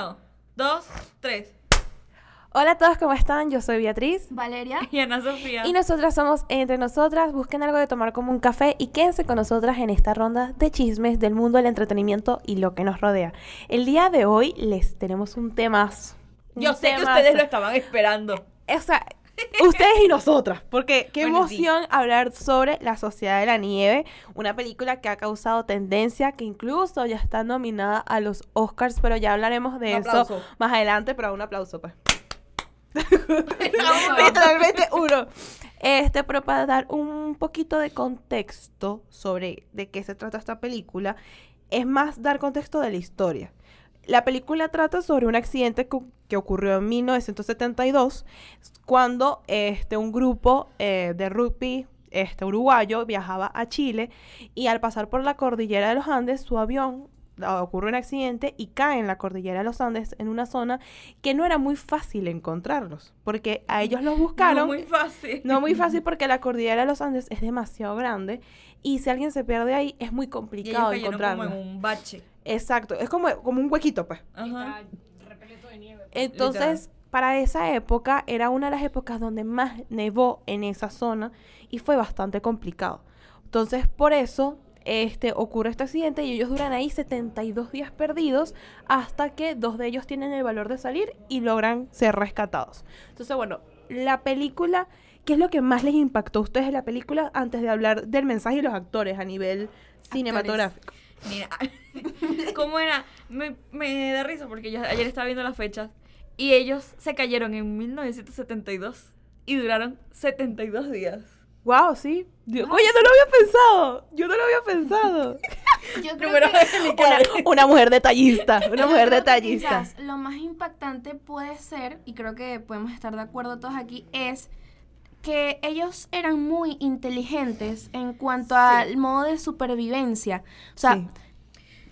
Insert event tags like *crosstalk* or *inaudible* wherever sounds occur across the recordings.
Uno, dos, tres. Hola a todos, ¿cómo están? Yo soy Beatriz. Valeria. *laughs* Y Ana Sofía. Y nosotras somos Entre Nosotras. Busquen algo de tomar como un café y quédense con nosotras en esta ronda de chismes del mundo del entretenimiento y lo que nos rodea. El día de hoy les tenemos un tema. Yo sé que ustedes lo estaban esperando. O sea, ustedes y nosotras. Porque qué Bueno, sí. emoción hablar sobre La Sociedad de la Nieve. Una película que ha causado tendencia, que incluso ya está nominada a los Oscars. Pero ya hablaremos de Un eso aplauso. más adelante. Pero un aplauso, pues. *laughs* *laughs* Literalmente uno. Este, pero para dar un poquito de contexto sobre de qué se trata esta película, es más dar contexto de la historia. La película trata sobre un accidente cu- que ocurrió en 1972, cuando este, un grupo eh, de rugby este, uruguayo viajaba a Chile y al pasar por la cordillera de los Andes, su avión ah, ocurre un accidente y cae en la cordillera de los Andes en una zona que no era muy fácil encontrarlos, porque a ellos los *laughs* buscaron. No muy fácil. No muy fácil porque la cordillera de los Andes es demasiado grande y si alguien se pierde ahí es muy Y ellos complicado cayeron como encontrarlo. en un bache. Exacto, es como, como un huequito, pues. Ajá. Entonces, para esa época era una de las épocas donde más nevó en esa zona y fue bastante complicado. Entonces, por eso este ocurre este accidente y ellos duran ahí 72 días perdidos hasta que dos de ellos tienen el valor de salir y logran ser rescatados. Entonces, bueno, la película, ¿qué es lo que más les impactó a ustedes de la película antes de hablar del mensaje y los actores a nivel cinematográfico? Mira, *laughs* ¿cómo era? Me, me da risa porque yo ayer estaba viendo las fechas y ellos se cayeron en 1972 y duraron 72 días. Wow, sí. Dios- Oye, no lo había pensado. Yo no lo había pensado. *laughs* Yo creo Número que *laughs* una, una mujer detallista, una mujer detallista. quizás lo más impactante puede ser, y creo que podemos estar de acuerdo todos aquí, es que ellos eran muy inteligentes en cuanto al modo de supervivencia. O sea, Sí.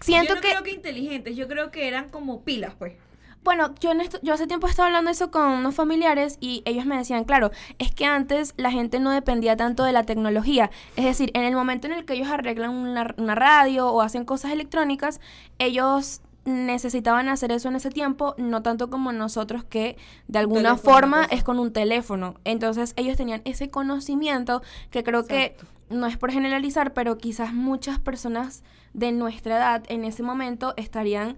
siento yo no que, creo que inteligentes, yo creo que eran como pilas, pues. bueno, yo, en esto- yo hace tiempo estaba hablando eso con unos familiares y ellos me decían, claro, es que antes la gente no dependía tanto de la tecnología. Es decir, en el momento en el que ellos arreglan una, una radio o hacen cosas electrónicas, ellos necesitaban hacer eso en ese tiempo, no tanto como nosotros que de alguna teléfono, forma es con un teléfono. Entonces ellos tenían ese conocimiento que creo que no es por generalizar, pero quizás muchas personas de nuestra edad en ese momento estarían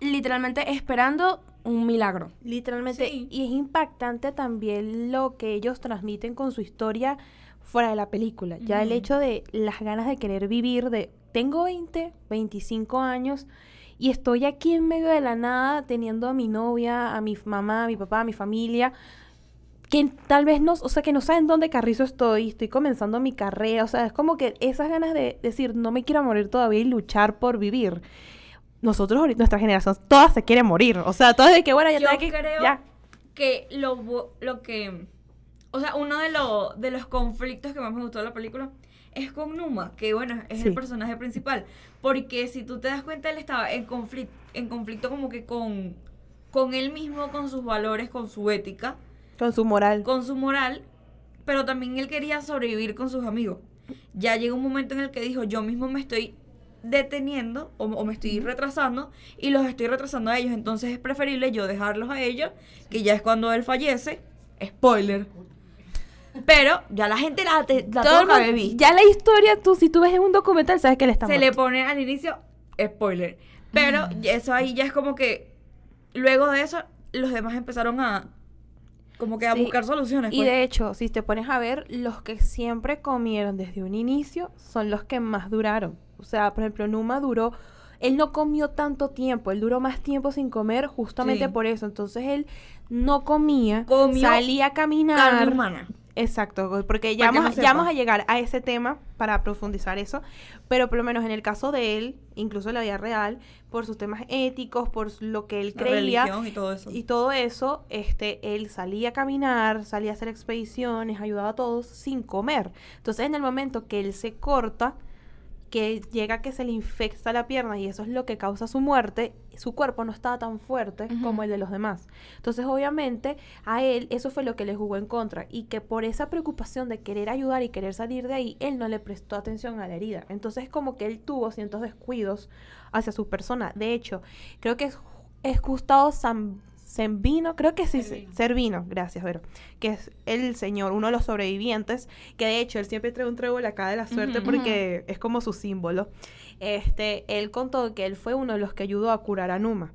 literalmente esperando un milagro. Literalmente. Sí. Y es impactante también lo que ellos transmiten con su historia fuera de la película. Ya el hecho de las ganas de querer vivir, de tengo 20, 25 años y estoy aquí en medio de la nada teniendo a mi novia, a mi mamá, a mi papá, a mi familia. que tal vez no, o sea, que no saben dónde carrizo estoy, estoy comenzando mi carrera, o sea, es como que esas ganas de decir, no me quiero morir todavía y luchar por vivir. Nosotros, ahorita, nuestra generación, todas se quieren morir, o sea, todas de que, bueno, ya Yo tengo que, creo ya. que lo, lo que... O sea, uno de, lo- de los conflictos que más me gustó de la película es con Numa, que bueno, es Sí. el personaje principal. Porque si tú te das cuenta, él estaba en, conflicto en conflicto como que con, con él mismo, con sus valores, con su ética, con su moral. con su moral, pero también él quería sobrevivir con sus amigos. Ya llegó un momento en el que dijo, yo mismo me estoy deteniendo o, o me estoy retrasando y los estoy retrasando a ellos, entonces es preferible yo dejarlos a ellos, que ya es cuando él fallece, spoiler. Pero ya la gente la, te- la Todo el mundo- ya la historia, tú, si tú ves en un documental, sabes que él está Se le pone al inicio spoiler. Pero eso ahí ya es como que luego de eso los demás empezaron a como que a Sí. buscar soluciones. Y pues. de hecho, si te pones a ver, los que siempre comieron desde un inicio son los que más duraron. O sea, por ejemplo, Numa duró, él no comió tanto tiempo, él duró más tiempo sin comer justamente Sí. por eso. Entonces él no comía, Comió salía a caminar. carne humana. Exacto, porque ya vamos, ya a llegar a ese tema para profundizar eso, pero por lo menos en el caso de él, incluso en la vida real, por sus temas éticos, por lo que él La creía y todo eso. y todo eso, este, él salía a caminar, salía a hacer expediciones, ayudaba a todos sin comer. Entonces en el momento que él se corta, que llega que se le infecta la pierna y eso es lo que causa su muerte, su cuerpo no estaba tan fuerte como el de los demás. Entonces, obviamente, a él eso fue lo que le jugó en contra y que por esa preocupación de querer ayudar y querer salir de ahí, él no le prestó atención a la herida. Entonces, como que él tuvo ciertos descuidos hacia su persona. De hecho, creo que es es Gustavo San Servino, creo que sí, Servino. Servino, gracias, Vero, que es el señor, uno de los sobrevivientes, que de hecho él siempre trae un trébol acá de la suerte porque es como su símbolo. Este, él contó que él fue uno de los que ayudó a curar a Numa.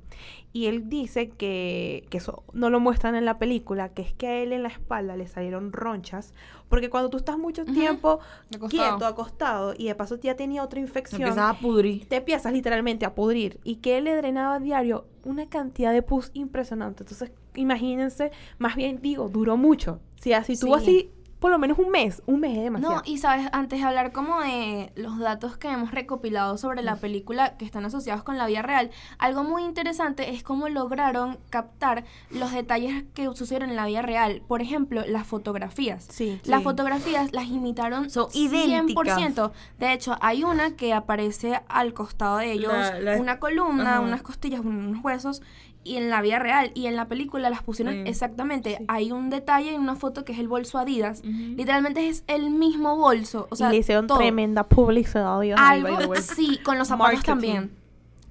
Y él dice que, que eso no lo muestran en la película, que es que a él en la espalda le salieron ronchas, porque cuando tú estás mucho tiempo Acostado. quieto, acostado, y de paso ya tenía otra infección, empezaba a pudrir. te empiezas literalmente a pudrir y que él le drenaba a diario una cantidad de pus impresionante. Entonces, imagínense, más bien digo, duró mucho. Si así tuvo Sí. así por lo menos un mes, un mes es demasiado. No, y sabes, antes de hablar como de los datos que hemos recopilado sobre la película que están asociados con la vida real, algo muy interesante es cómo lograron captar los detalles que sucedieron en la vida real. Por ejemplo, las fotografías. Sí. Las Sí. fotografías las imitaron Son 100%. De hecho, hay una que aparece al costado de ellos, La- la- una columna, Ajá. unas costillas, unos huesos, y en la vida real. Y en la película las pusieron Sí. exactamente. Sí. Hay un detalle en una foto que es el bolso Adidas. Literalmente es el mismo bolso. O sea, y le hicieron todo. tremenda publicidad. Algo, sí, con los zapatos Marketing. también.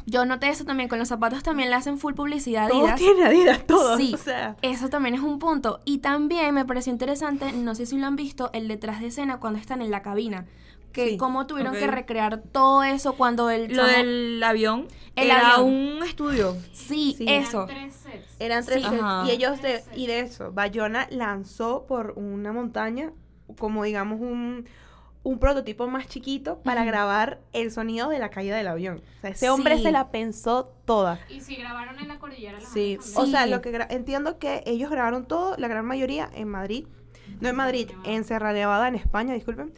Yo noté eso también, con los zapatos también le hacen full publicidad a Todo Adidas. tiene Adidas, todo. Sí. O sea, Eso también es un punto. Y también me pareció interesante, no sé si lo han visto, el detrás de escena cuando están en la cabina. Que Sí. cómo tuvieron que recrear todo eso cuando el Lo chamo- del avión El era avión. un estudio. Sí, Sí. eso. Eran tres sets. eran tres Sí. sets. Y ellos, de, y de eso, Bayona lanzó por una montaña, como digamos un, un prototipo más chiquito para grabar el sonido de la caída del avión. O sea, ese hombre Sí. se la pensó toda. Y si grabaron en la cordillera Los Sí, o sea, Sí. lo que entiendo que ellos grabaron todo, la gran mayoría en Madrid, no en Madrid, en Sierra Nevada, en España, disculpen.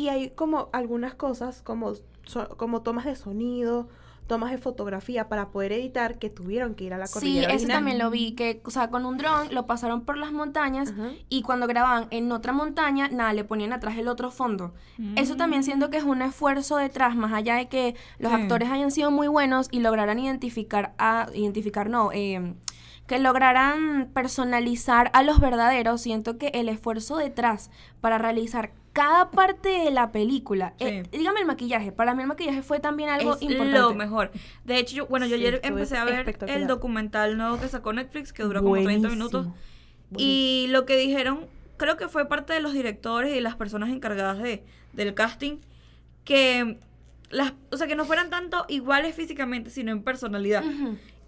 Y hay como algunas cosas, como, so- como tomas de sonido, tomas de fotografía para poder editar que tuvieron que ir a la Sí, cordillera eso original. también lo vi, que, o sea, con un dron lo pasaron por las montañas y cuando grababan en otra montaña, nada, le ponían atrás el otro fondo. Eso también siento que es un esfuerzo detrás, más allá de que los Sí. actores hayan sido muy buenos y lograran identificar a, identificar no, eh, que lograran personalizar a los verdaderos, siento que el esfuerzo detrás para realizar cada parte de la película, eh, dígame el maquillaje, para mí el maquillaje fue también algo es importante. lo mejor. De hecho, yo, bueno, yo Sí, ayer empecé a ver el documental nuevo que sacó Netflix, que dura como 30 minutos. Buenísimo. Y lo que dijeron, creo que fue parte de los directores y las personas encargadas de, del casting, que las, o sea, que no fueran tanto iguales físicamente, sino en personalidad.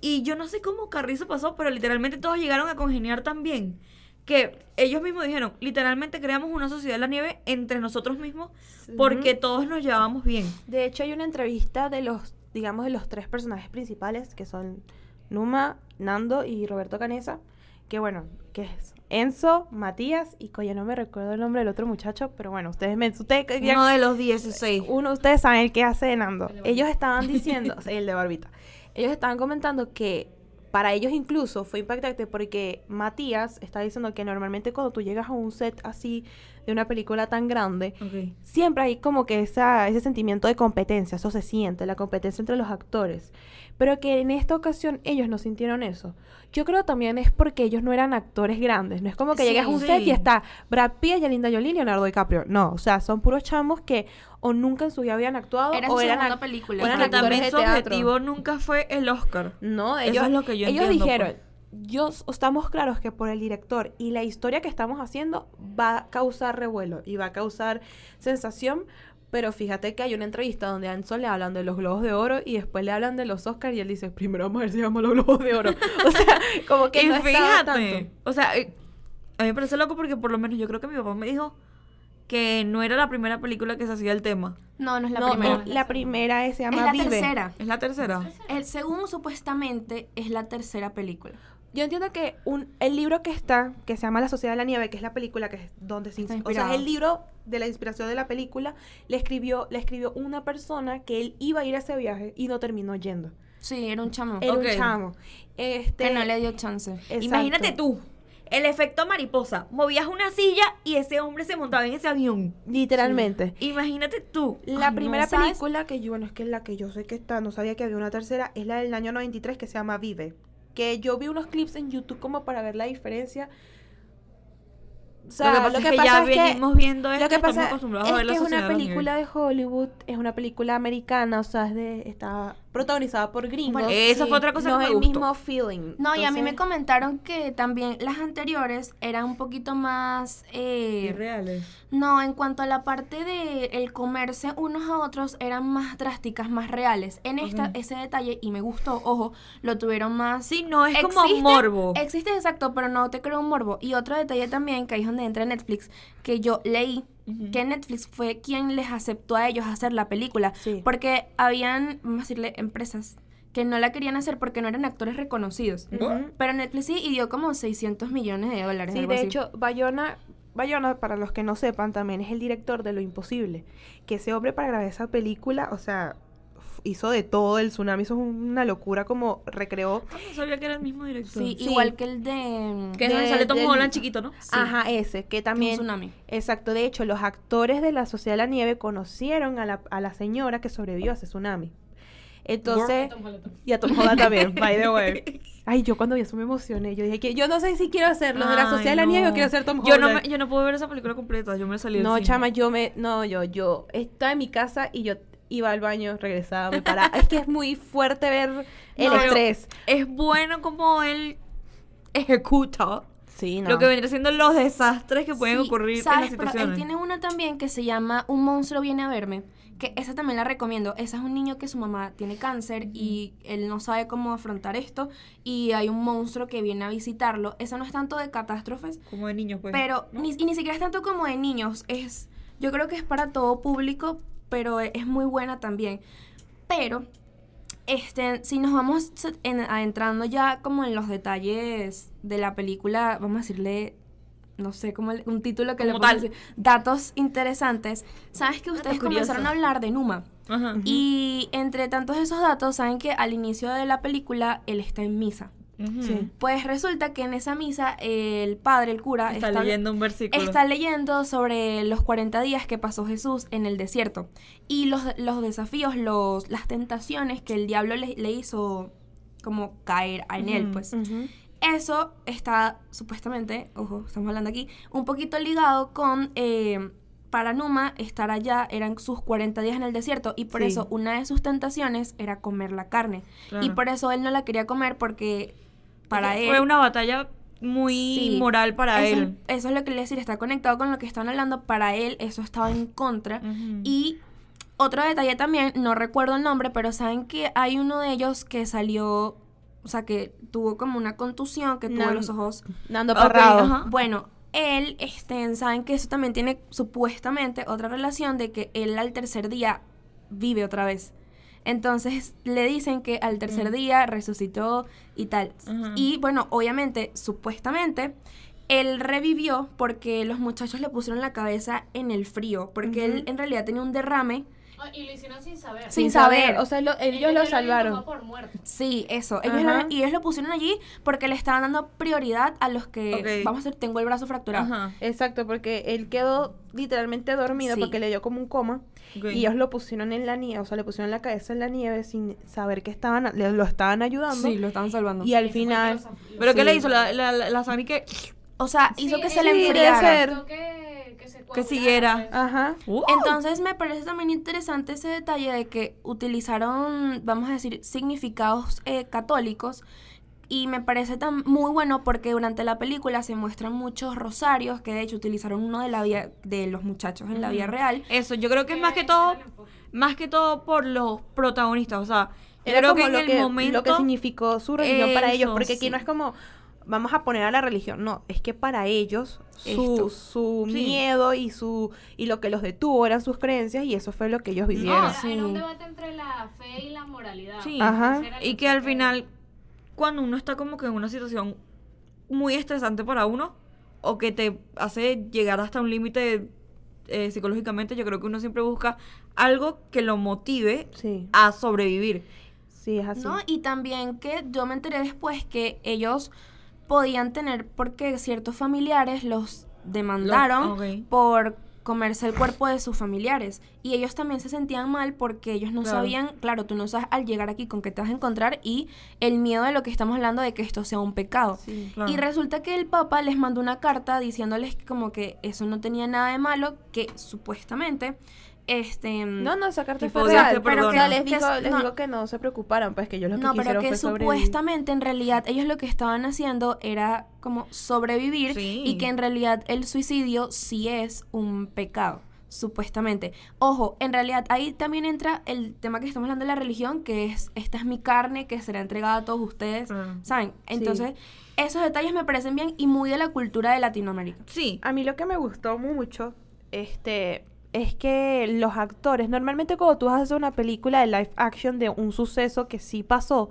Y yo no sé cómo Carrizo pasó, pero literalmente todos llegaron a congeniar tan bien que ellos mismos dijeron, literalmente creamos una sociedad de la nieve entre nosotros mismos porque todos nos llevábamos bien. De hecho, hay una entrevista de los, digamos, de los tres personajes principales, que son Numa, Nando y Roberto Canesa, que bueno, que es Enzo, Matías y coya no me recuerdo el nombre del otro muchacho, pero bueno, ustedes me ustedes ya- Uno de los 16. uno ustedes saben el que hace de Nando. El de Ellos estaban diciendo, el de Barbita. Ellos estaban comentando que para ellos incluso fue impactante porque Matías está diciendo que normalmente cuando tú llegas a un set así de una película tan grande, siempre hay como que esa, ese sentimiento de competencia, eso se siente, la competencia entre los actores. Pero que en esta ocasión ellos no sintieron eso. Yo creo también es porque ellos no eran actores grandes. No es como que Sí. llegas a un Sí. set y está Brad Pitt, Yalinda Jolie y Leonardo DiCaprio. No, o sea, son puros chamos que o nunca en su vida habían actuado Era o eran ac- película. o eran también de su teatro. objetivo nunca fue el Oscar. No, Eso ellos, es lo que yo ellos entiendo, dijeron, pues. Yo estamos claros que por el director y la historia que estamos haciendo va a causar revuelo y va a causar sensación, pero fíjate que hay una entrevista donde a Enzo le hablan de los globos de oro y después le hablan de los Oscars y él dice, primero vamos a ver si llama los globos de oro. *laughs* o sea, como que y no fíjate, tanto. o sea, eh, a mí me parece loco porque por lo menos yo creo que mi papá me dijo que no era la primera película que se hacía el tema. No, no es la no, primera. es la primera es, se Es llama la Vive. tercera. Es la tercera. El segundo supuestamente es la tercera película. Yo entiendo que un, el libro que está, que se llama La Sociedad de la Nieve, que es la película que es donde se Está ins- O sea, es el libro de la inspiración de la película, le escribió, le escribió una persona que él iba a ir a ese viaje y no terminó yendo. Sí, era un chamo. Era un chamo. Este, Que no le dio chance. exacto. Imagínate tú, el efecto mariposa. Movías una silla y ese hombre se montaba en ese avión. Literalmente. Imagínate tú. La Ay, no, primera ¿sabes? película que yo, bueno, es que la que yo sé que está, no sabía que había una tercera, es la del año 93 que se llama Vive. Que yo vi unos clips en YouTube como para ver la diferencia. O sea, lo que pasa es que ya venimos viendo esto Lo que y estamos pasa acostumbrados es a ver que la es una película de Hollywood, es una película americana, o sea, es de, está protagonizada por gringos. Bueno, esa fue otra cosa no que es me el gustó. mismo feeling. No, y a mí me comentaron que también las anteriores eran un poquito más... eh, Irreales. no, en cuanto a la parte de el comerse unos a otros, eran más drásticas, más reales. En esta, ese detalle, y me gustó, ojo, lo tuvieron más... Sí, no, es como Existe- morbo. Existe exacto, pero no te creo un morbo. Y otro detalle también, que ahí es donde entra Netflix, que yo leí que Netflix fue quien les aceptó a ellos hacer la película. Sí. Porque habían, vamos a decirle, empresas que no la querían hacer porque no eran actores reconocidos. Pero Netflix sí y dio como 600 millones de dólares. Sí, algo de así. hecho, Bayona, Bayona, para los que no sepan, también es el director de Lo Imposible. Que ese hombre para grabar esa película, o sea, hizo de todo, el tsunami hizo una locura como recreó. Ah, No sabía que era el mismo director. Sí, Sí. igual que el de... Que es donde de- sale Tom del- Holland chiquito, ¿no? Sí. Ajá, ese, que también... tsunami. Exacto, de hecho, los actores de la Sociedad de la Nieve conocieron a la, a la señora que sobrevivió a ese tsunami. Entonces, y a Tom Holland también, *laughs* by the way. Ay, yo cuando vi eso me emocioné. Yo dije que yo no sé si quiero hacerlo de la Sociedad de la Nieve o quiero ser Tom Yo Holland. no, me, yo no puedo ver esa película completa, yo me salí No, cine. chama, yo me. No, yo, yo estaba en mi casa y yo iba al baño, regresaba, me paraba. es que es muy fuerte ver el No, pero- estrés. Es bueno como él ejecuta Sí, no. lo que vendría siendo los desastres que pueden Sí, ocurrir en ¿sabes? las Pero situaciones. él tiene una también que se llama Un monstruo viene a verme. Que esa también la recomiendo. Esa es un niño que su mamá tiene cáncer y él no sabe cómo afrontar esto. Y hay un monstruo que viene a visitarlo. Esa no es tanto de catástrofes, Como de niños, pues. pero ¿no? ni, y ni siquiera es tanto como de niños. Es, yo creo que es para todo público, pero e- es muy buena también. Pero, este, si nos vamos en- adentrando ya como en los detalles de la película, vamos a decirle, no sé, como el- un título que le Como tal. decir, datos interesantes. Sabes que ustedes comenzaron a hablar de Numa. Ajá. Y entre tantos esos datos, saben que al inicio de la película él está en misa. Sí. Pues resulta que en esa misa el padre, el cura, Está, leyendo un versículo. Está leyendo sobre los 40 días que pasó Jesús en el desierto y los, los desafíos, los, las tentaciones que el diablo le, le hizo como caer en él, Ujú. pues. Ujú. Eso está supuestamente, ojo, estamos hablando aquí, un poquito ligado con eh, para Numa estar allá eran sus 40 días en el desierto y por Sí. eso una de sus tentaciones era comer la carne. Claro. Y por eso él no la quería comer porque para él Fue una batalla muy Sí. moral para eso, él. Eso es lo que le decir, está conectado con lo que están hablando. Para él, eso estaba en contra. Y otro detalle también, no recuerdo el nombre, pero saben que hay uno de ellos que salió, o sea, que tuvo como una contusión, que tuvo los ojos. Nando Ok, Parrado. Bueno, él, este, saben que eso también tiene supuestamente otra relación de que él al tercer día vive otra vez. Entonces le dicen que al tercer Mm. día resucitó y tal. Y bueno, obviamente, supuestamente, él revivió porque los muchachos le pusieron la cabeza en el frío, porque él en realidad tenía un derrame. Oh, y lo hicieron sin saber. Sin saber. O sea, lo- ellos, ya lo salvaron. por muerto. Sí, eso. Ellos lo- y ellos lo pusieron allí porque le estaban dando prioridad a los que, vamos a decir, tengo el brazo fracturado. Ajá. Exacto, porque él quedó literalmente dormido Sí. porque le dio como un coma. Y ellos lo pusieron en la nieve, o sea, le pusieron la cabeza en la nieve sin saber que estaban, le- lo estaban ayudando. Sí, lo estaban salvando. Y al Eso final, los- ¿Pero qué le hizo? La, la, la, la sangre que... O sea, hizo Sí, que se le enfriara. Que, que, se Que coagulara, siguiera. pues. ajá, ¡Uh! Entonces me parece también interesante ese detalle de que utilizaron, vamos a decir, significados eh, católicos y me parece tan muy bueno porque durante la película se muestran muchos rosarios que de hecho utilizaron uno de la vida de los muchachos en la vida real. Eso, yo creo que es más que todo, más que todo por los protagonistas, o sea, yo era creo como que en lo, el que, momento... lo que significó su religión para ellos, Eso, porque aquí sí. no es como vamos a poner a la religión, no, es que para ellos Esto. su, su Sí. miedo y su y lo que los detuvo eran sus creencias y eso fue lo que ellos No, vivieron. era, Sí. era un debate entre la fe y la moralidad. Sí. Ajá. Y que al final, cuando uno está como que en una situación muy estresante para uno, o que te hace llegar hasta un límite eh, psicológicamente, yo creo que uno siempre busca algo que lo motive Sí, a sobrevivir. sí, es así. ¿no? Y también que yo me enteré después que ellos podían tener, porque ciertos familiares los demandaron por comerse el cuerpo de sus familiares. Y ellos también se sentían mal porque ellos no Claro. sabían, claro, tú no sabes al llegar aquí con qué te vas a encontrar y el miedo de lo que estamos hablando de que esto sea un pecado. Sí, claro. Y resulta que el Papa les mandó una carta diciéndoles como que eso no tenía nada de malo, que supuestamente este No, no, esa carta Tipo, fue real. Pero que les Que digo, es- les no. digo que no se preocuparan, pues que ellos lo que no, pero que fue sobrevivir. supuestamente en realidad ellos lo que estaban haciendo era como sobrevivir Sí. y que en realidad el suicidio sí es un pecado, supuestamente. Ojo, en realidad ahí también entra el tema que estamos hablando de la religión, que es esta es mi carne que será entregada a todos ustedes, Claro. ¿saben? Entonces, esos detalles me parecen bien y muy de la cultura de Latinoamérica. Sí. A mí lo que me gustó mucho, este, es que los actores, normalmente cuando tú haces una película de live action de un suceso que sí pasó,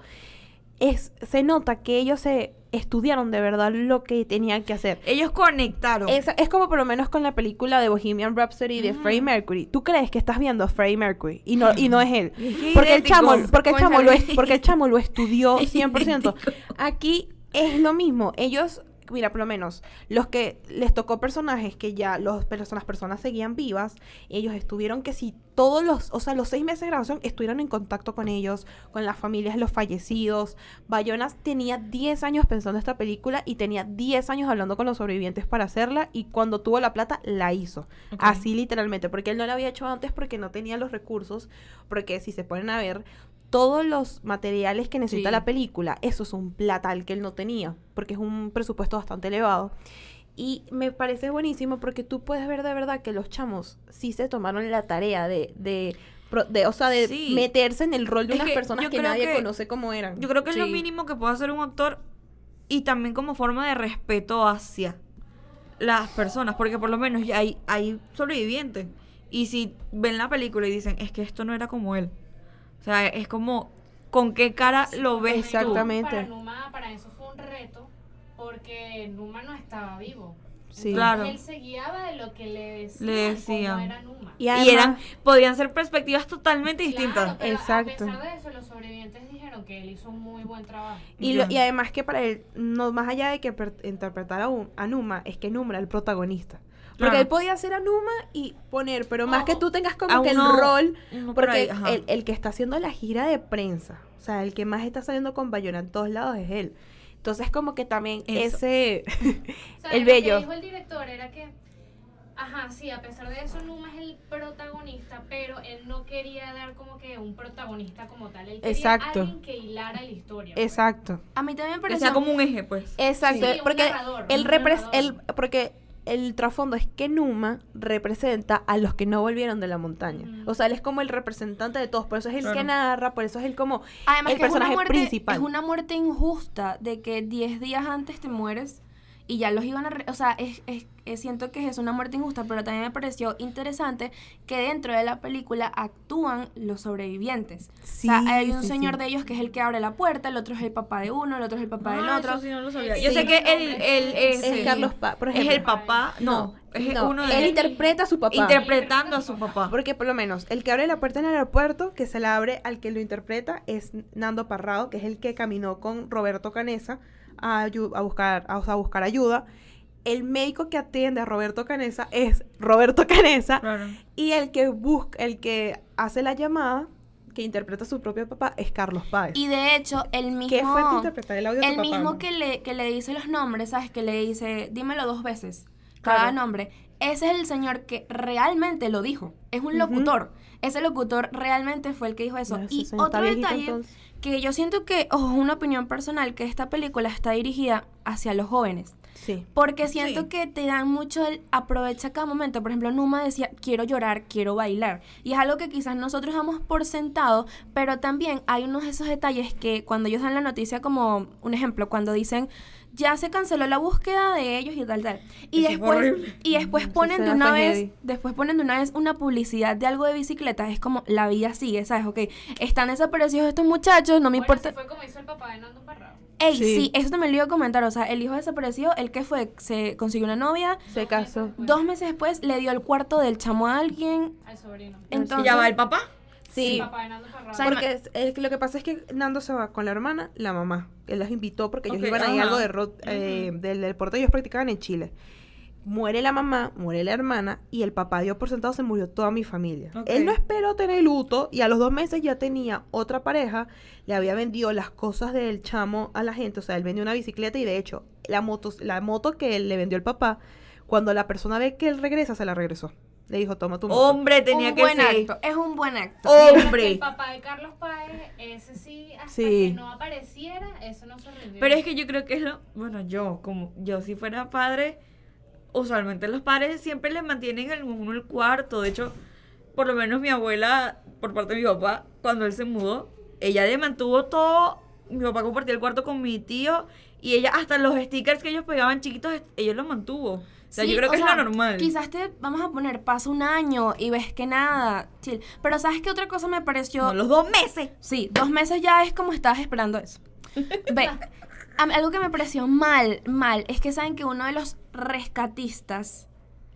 es, se nota que ellos se estudiaron de verdad lo que tenían que hacer. Ellos conectaron. Es, es como por lo menos con la película de Bohemian Rhapsody de Freddie Mercury. Tú crees que estás viendo a Freddie Mercury y no, y no es él. Porque el chamo, porque el chamo, lo, porque el chamo lo estudió *laughs* Es 100%. Aquí es lo mismo. Ellos, mira, por lo menos, los que les tocó personajes que ya los, las personas seguían vivas, ellos estuvieron que si todos los, o sea, los seis meses de grabación estuvieron en contacto con ellos, con las familias de los fallecidos. Bayonas tenía 10 años pensando esta película y tenía 10 años hablando con los sobrevivientes para hacerla y cuando tuvo la plata la hizo. Así literalmente, porque él no la había hecho antes porque no tenía los recursos, porque si se ponen a ver todos los materiales que necesita Sí. la película, eso es un platal que él no tenía, porque es un presupuesto bastante elevado. Y me parece buenísimo porque tú puedes ver de verdad que los chamos sí se tomaron la tarea de, de, de, o sea, de Sí. meterse en el rol de Es unas que personas que nadie que- conoce cómo eran. Yo creo que es lo mínimo que puede hacer un actor y también como forma de respeto hacia las personas, porque por lo menos ya hay, hay sobrevivientes. Y si ven la película y dicen, es que esto no era como él. O sea, es como, ¿con qué cara lo ves Exactamente. Para Numa, para eso fue un reto, porque Numa no estaba vivo. Sí. Claro. Él se guiaba de lo que le decían, Le decían. cómo era Numa. Y tú? además, Y eran, podían ser perspectivas totalmente Claro, distintas. pero Exacto. A pesar de eso, los sobrevivientes dijeron que él hizo un muy buen trabajo. Y, lo- y además que para él, no más allá de que per- interpretara a, un- a Numa, es que Numa era el protagonista. Porque Claro. él podía ser a Numa y poner, pero más que tú tengas como que el rol, por porque ahí, el, el que está haciendo la gira de prensa, o sea, el que más está saliendo con Bayona en todos lados es él. Entonces como que también Eso. ese, O *laughs* sea, el lo que bello. dijo el director era que, ajá, sí, a pesar de eso, Numa es el protagonista, pero él no quería dar como que un protagonista como tal. Él quería Exacto. alguien que hilara la historia. pues. Exacto. A mí también me Que pareció... sea como un eje, pues. Exacto, Sí, un porque narrador, un repres narrador. el porque el trasfondo es que Numa representa a los que no volvieron de la montaña. Ujú. O sea, él es como el representante de todos, por eso es el que narra, por eso es el como Además el que es una muerte, principal. Es una muerte injusta de que 10 días antes te mueres y ya los iban a... re- o sea, es, es- es- siento que es una muerte injusta, pero también me pareció interesante que dentro de la película actúan los sobrevivientes. Sí, o sea, hay un sí, señor sí. de ellos que es el que abre la puerta, el otro es el papá de uno, el otro es el papá del Ah, otro. eso sí no lo sabía. Sí. Yo sé que el, el, Es ese- Carlos Pa, por es el papá, no, es no, uno él interpreta a su papá. interpretando a su papá. Porque por lo menos el que abre la puerta en el aeropuerto, que se la abre al que lo interpreta, es Nando Parrado, que es el que caminó con Roberto Canesa a, ayu- a buscar, a, buscar ayuda. El médico que atiende a Roberto Canesa es Roberto Canesa. Claro. Y el que busca, el que hace la llamada, que interpreta a su propio papá, es Carlos Páez. Y de hecho, el mismo... ¿Qué fue tu interpretar el audio de El tu papá, mismo no? que le, que le dice los nombres, ¿sabes? Que le dice, dímelo dos veces, cada Claro. nombre. Ese es el señor que realmente lo dijo. Es un locutor. Ese locutor realmente fue el que dijo eso. Y otro detalle entonces. que yo siento que, ojo, es una opinión personal, que esta película está dirigida hacia los jóvenes. Sí. Porque siento Sí. que te dan mucho el aprovecha cada momento. Por ejemplo, Numa decía, quiero llorar, quiero bailar. Y es algo que quizás nosotros damos por sentado, pero también hay unos de esos detalles que cuando ellos dan la noticia, como un ejemplo, cuando dicen, ya se canceló la búsqueda de ellos y tal, tal. Y Eso después, y después ponen de una vez, heavy. después ponen de una vez una publicidad de algo de bicicletas. Es como, la vida sigue, ¿sabes? Ok, están desaparecidos estos muchachos, no me Bueno, importa. fue como hizo el papá de Nando Parrado. Ey, Sí. sí. eso también lo iba a comentar. O sea, el hijo desapareció, el que fue, se consiguió una novia, Se casó. Dos meses después le dio el cuarto del chamo a alguien. Al sobrino. Entonces, ¿Y ya va el papá? Sí. El papá de Nando Parrado. O sea, Porque es- lo que pasa es que Nando se va con la hermana, la mamá. Él las invitó porque ellos iban a ir algo de road- eh, del deporte ellos practicaban en Chile. Muere la mamá, muere la hermana y el papá dio por sentado se murió toda mi familia. Él no esperó tener luto y a los dos meses ya tenía otra pareja, le había vendido las cosas del chamo a la gente, o sea, él vendió una bicicleta y de hecho la moto, la moto que él le vendió el papá, cuando la persona ve que él regresa, se la regresó. Le dijo, toma tu moto. Hombre, tenía un que buen ser. acto, es un buen acto. Hombre. El papá de Carlos Páez, ese sí, hasta Sí. que no apareciera, eso no se rindió. Pero es que yo creo que es lo. Bueno, yo, como yo si fuera padre, usualmente los padres siempre les mantienen el uno el cuarto. De hecho, por lo menos mi abuela, por parte de mi papá, cuando él se mudó, ella le mantuvo todo. Mi papá compartía el cuarto con mi tío y ella, hasta los stickers que ellos pegaban chiquitos, ellos los mantuvo. O sea, Sí, yo creo que es sea, lo normal. Quizás te vamos a poner, pasa un año y ves que nada, chill. Pero ¿sabes qué otra cosa me pareció? No, los dos meses. Sí, dos meses ya es como estabas esperando eso. *laughs* Ve, algo que me pareció mal, mal, es que saben que uno de los rescatistas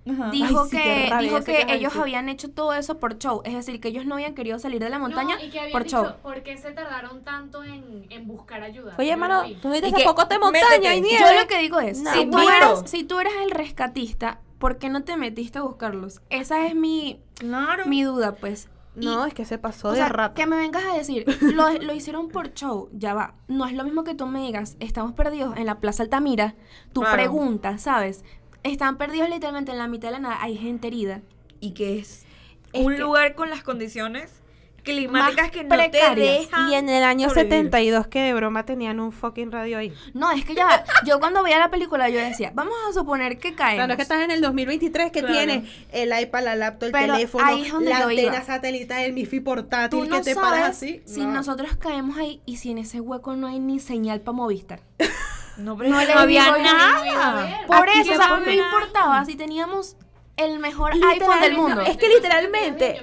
Ajá. dijo Ay, sí, qué que, rabia, dijo que ellos decir. habían hecho todo eso por show. Es decir, que ellos no habían querido salir de la montaña no, y que habían por dicho, show. ¿por qué se tardaron tanto en, en buscar ayuda? Oye, hermano, tú no viste que, poco de montaña y Yo nieve. Yo lo que digo es, No, si, tú eras, si tú eras el rescatista, ¿por qué no te metiste a buscarlos? Esa es mi, Claro. mi duda, pues. Y- No, es que se pasó o de sea, rato. que me vengas a decir, lo, lo hicieron por show, ya va. No es lo mismo que tú me digas, estamos perdidos en la Plaza Altamira, tú Claro. preguntas, ¿sabes? Están perdidos literalmente en la mitad de la nada, hay gente herida. y que es, Es un que- lugar con las condiciones climáticas que no te dejan. Y en el año sobrevivir. 72 que de broma tenían un fucking radio ahí. No, es que ya va. *laughs* Yo cuando veía la película yo decía, vamos a suponer que caemos. Claro, es que estás en el 2023 que Claro. tiene el iPad, la laptop, el Pero teléfono, ahí es donde la antena satelital, el MIFI portátil, Tú no que te sabes paras así. si No. nosotros caemos ahí y si en ese hueco no hay ni señal para Movistar. *laughs* No, pero No había digo no nada. Por eso, se o sea, no importaba si teníamos el mejor iPhone del mundo. es que literalmente-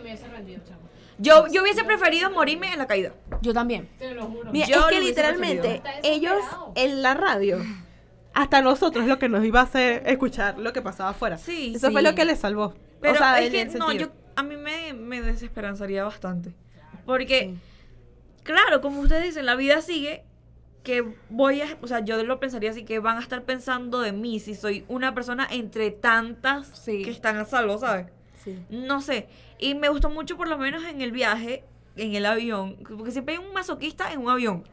Yo. Yo, hubiese preferido morirme en la caída. Yo también. Te lo juro. Mira, Yo es que literalmente preferido. Ellos en la radio, hasta nosotros lo que nos iba a hacer escuchar lo que pasaba afuera. Sí, Eso fue lo que les salvó. Pero o sea, es que no, yo, a mí me, me desesperanzaría bastante. Porque, claro, como ustedes dicen, la vida sigue. Que voy a, o sea, yo lo pensaría así, que van a estar pensando de mí si soy una persona entre tantas Sí. que están a salvo, ¿sabes? Sí. No sé. Y me gustó mucho, por lo menos en el viaje, en el avión, porque siempre hay un masoquista en un avión.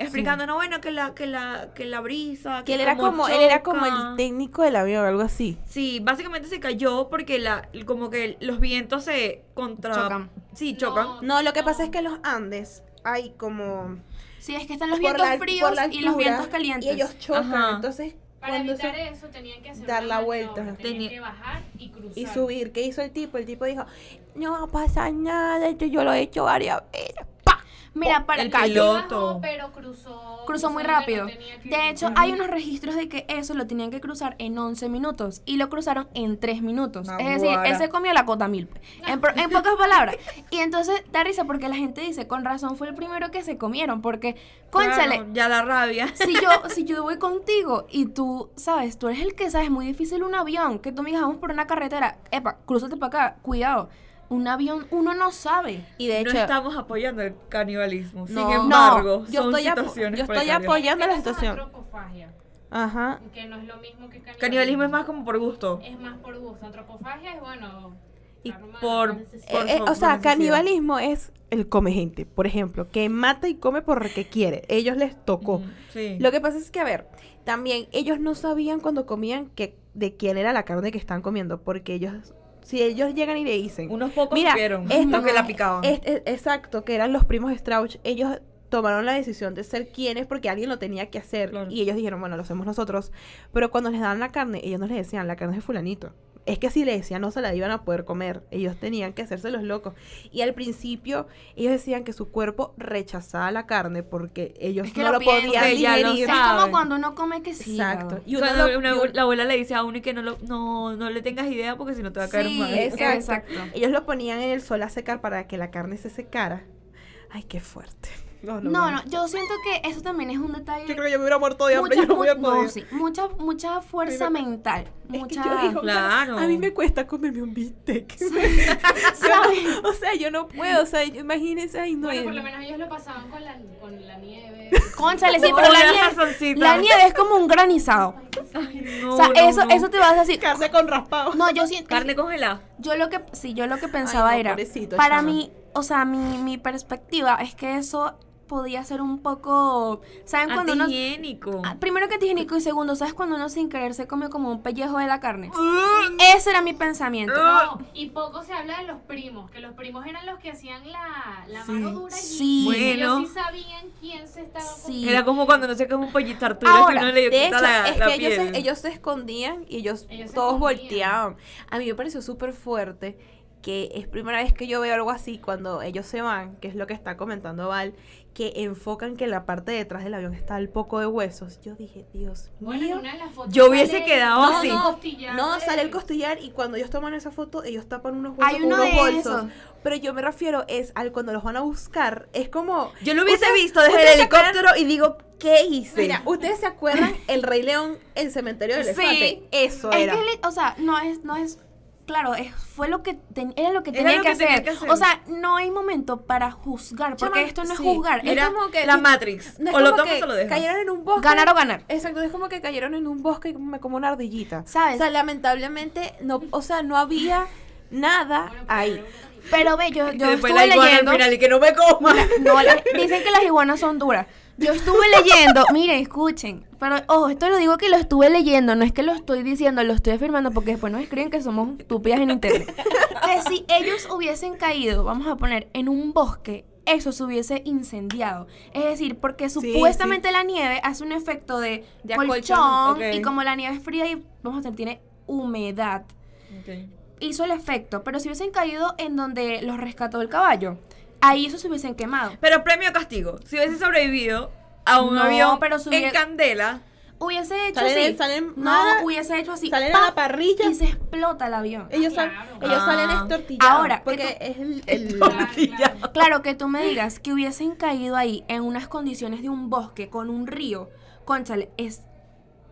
Explicando, no, bueno, que la, que la, que la brisa. Que él era como, él era como el técnico del avión, algo así. Sí, básicamente se cayó porque la, como que los vientos se contra. Chocan. Sí, chocan. No. No, lo que pasa es que en los Andes hay como Sí, es que están los vientos la- fríos y los vientos calientes. Y ellos chocan, Ajá. entonces Para cuando evitar se- eso tenían que hacer dar la vuelta. Tenían Tenía- que bajar y cruzar. y subir. ¿Qué hizo el tipo? El tipo dijo, no va a pasar nada, esto yo lo he hecho varias veces. Mira, para El piloto. bajó, pero cruzó. Cruzó muy no rápido. De hecho, hay unos registros de que eso lo tenían que cruzar en 11 minutos y lo cruzaron en 3 minutos. Es decir, él se comió la cota mil. pues, *laughs* En, pro- en pocas palabras. Y entonces da risa porque la gente dice, con razón fue el primero que se comieron. Porque, cónchale, Claro, ya la rabia. *laughs* si yo, si yo voy contigo y tú, sabes, tú eres el que sabes, muy difícil un avión, que tú me digas, vamos por una carretera, epa, cruzate para acá, cuidado. Un avión, uno no sabe. Y de no hecho, estamos apoyando el canibalismo. Sin No. embargo, yo son estoy, situaciones yo estoy apoyando la situación. antropofagia, Ajá. que no es lo mismo que canibalismo. Canibalismo es más como por gusto. Es más por gusto. Antropofagia es bueno. Y por- Eh, eh, por o sea, canibalismo es el come gente, por ejemplo, que mata y come porque quiere. Ellos les tocó. Mm, Sí. Lo que pasa es que, a ver, también ellos no sabían cuando comían que de quién era la carne que están comiendo, porque ellos, si ellos llegan y le dicen, Unos pocos Mira, supieron esto- que la picaban. Es- es- exacto, que eran los primos Strauch, ellos tomaron la decisión de ser quienes porque alguien lo tenía que hacer Claro. y ellos dijeron, bueno, lo hacemos nosotros, pero cuando les daban la carne, ellos no les decían, la carne es de fulanito. Es que si le decían no se la iban a poder comer, ellos tenían que hacerse los locos. Y al principio ellos decían que su cuerpo rechazaba la carne porque ellos Es que no lo podían ya lo digerir. Es como cuando uno come que sí. Exacto. Y uno Cuando lo- una- la abuela le dice a uno y que no, lo, no, no le tengas idea porque si no te va a caer Sí, mal. Exacto. exacto. Ellos lo ponían en el sol a secar para que la carne se secara. Ay, qué fuerte. No, no, No, no. yo siento que eso también es un detalle. Yo creo que yo me hubiera muerto de hambre, mucha, yo no podido. no, sí, mucha, mucha fuerza me- mental. Es que Mucha. yo digo, Claro. A mí me cuesta comerme un bistec. *laughs* *laughs* o sea, yo no puedo. O sea, imagínense, ay, no. Bueno, y- por lo menos ellos lo pasaban con la, con la nieve. Cónchale, sí, No, pero la nieve, la nieve es como un granizado. No, o sea, no, eso, no. eso te vas a decir. Carne con raspado. No, yo siento. Carne congelada. Yo lo que, sí, yo lo que pensaba no, era, para chama. mí, o sea, mi, mi perspectiva es que eso podía ser un poco, ¿saben cuando uno Antihigiénico. Ah, Primero que antihigiénico y segundo, ¿sabes cuando uno sin querer se come como un pellejo de la carne? Ese era mi pensamiento. No, y poco se habla de los primos, que los primos eran los que hacían la, la Sí. mano dura allí. Sí. Ellos Bueno. sí sabían quién se estaba Sí. Era como cuando no sé cómo un pollito Arturo que Ahora, uno le de quita hecho, la, es la que ellos piel. se, ellos se escondían y ellos, Ellos se todos volteaban. A mí me pareció súper fuerte que es primera vez que yo veo algo así cuando ellos se van, que es lo que está comentando Val, que enfocan que en la parte de detrás del avión está el poco de huesos. Yo dije, Dios Bueno, en mío. una de las fotos Yo hubiese quedado no, así. no, No, sale el costillar y cuando ellos toman esa foto, ellos tapan unos huesos Hay uno unos de bolsos. esos. Pero yo me refiero es al cuando los van a buscar, es como Yo lo hubiese visto desde el helicóptero y digo, ¿qué hice? Mira, ¿ustedes se acuerdan el Rey León, el cementerio del Sí. elefante? Eso Es era. que, o sea, no es, no es, claro, es, fue lo que, era lo que Era tenía lo que, que tenía hacer. que hacer. O sea, no hay momento para juzgar, porque Chama, esto no es sí. juzgar, Es Era como que la si- Matrix. No o lo tomas que o lo dejas. Cayeron en un bosque. ganar o ganar. Exacto, es como que cayeron en un bosque como, como una ardillita. ¿Sabes? O sea, lamentablemente, no, o sea, no había nada ahí. Pero ve, yo, Y yo después estuve la iguana leyendo. al final y que no me coma. No, la- dicen que las iguanas son duras. Yo estuve leyendo, miren, escuchen, pero ojo, esto lo digo que lo estuve leyendo, no es que lo estoy diciendo, lo estoy afirmando porque después nos escriben que somos estúpidas en internet. Que si ellos hubiesen caído, vamos a poner, en un bosque, eso se hubiese incendiado. Es decir, porque supuestamente la nieve hace un efecto de, De colchón, y como la nieve es fría y vamos a tener, tiene humedad, hizo el efecto, pero si hubiesen caído en donde los rescató el caballo, ahí eso se hubiesen quemado. Pero premio castigo. Si hubiese sobrevivido a un No, avión pero en candela, Hubiese hecho Salen- así. salen- no, hubiese hecho así. Salen ¡pap! a la parrilla. Y se explota el avión. Ellos, sal- Claro. ellos Ah. salen estortillados. Ahora, porque que es el, *laughs* el- Claro, claro. Claro, que tú me digas que hubiesen caído ahí en unas condiciones de un bosque con un río, conchale, es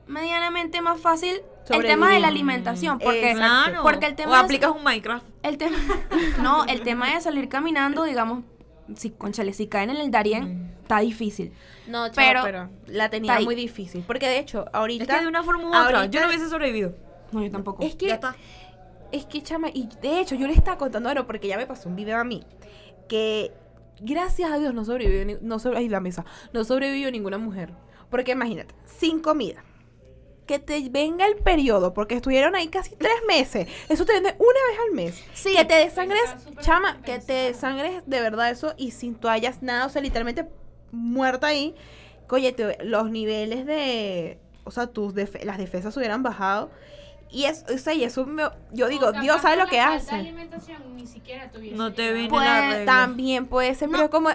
medianamente más fácil el tema de la alimentación. Porque, Exacto. porque el tema o es- aplicas un Minecraft. el tema, *laughs* no, el tema de salir caminando, digamos, si, conchale, si caen en el Darien, está difícil. No, Pero- pero, pero la tenía muy difícil. Porque de hecho, ahorita. Es que de una forma u otra, yo no hubiese sobrevivido. No, yo tampoco. Es que. Es que, chama, y de hecho yo le estaba contando ahora porque ya me pasó un video a mí que gracias a Dios no sobrevivió, no sobre, ay, la mesa, no sobrevivió ninguna mujer. Porque imagínate, sin comida, que te venga el periodo, porque estuvieron ahí casi tres meses, eso te viene una vez al mes. Sí. Que te desangres, chama, que te desangres de verdad eso y sin toallas, nada, o sea, literalmente muerta ahí. Oye, te- los niveles de, o sea, tus defe- las defensas hubieran bajado. Y, es, o sea, y eso me- yo digo, O capaz Dios sabe lo que la hace. alimentación ni siquiera No te viene Pues, la regla. También puede ser, No. pero como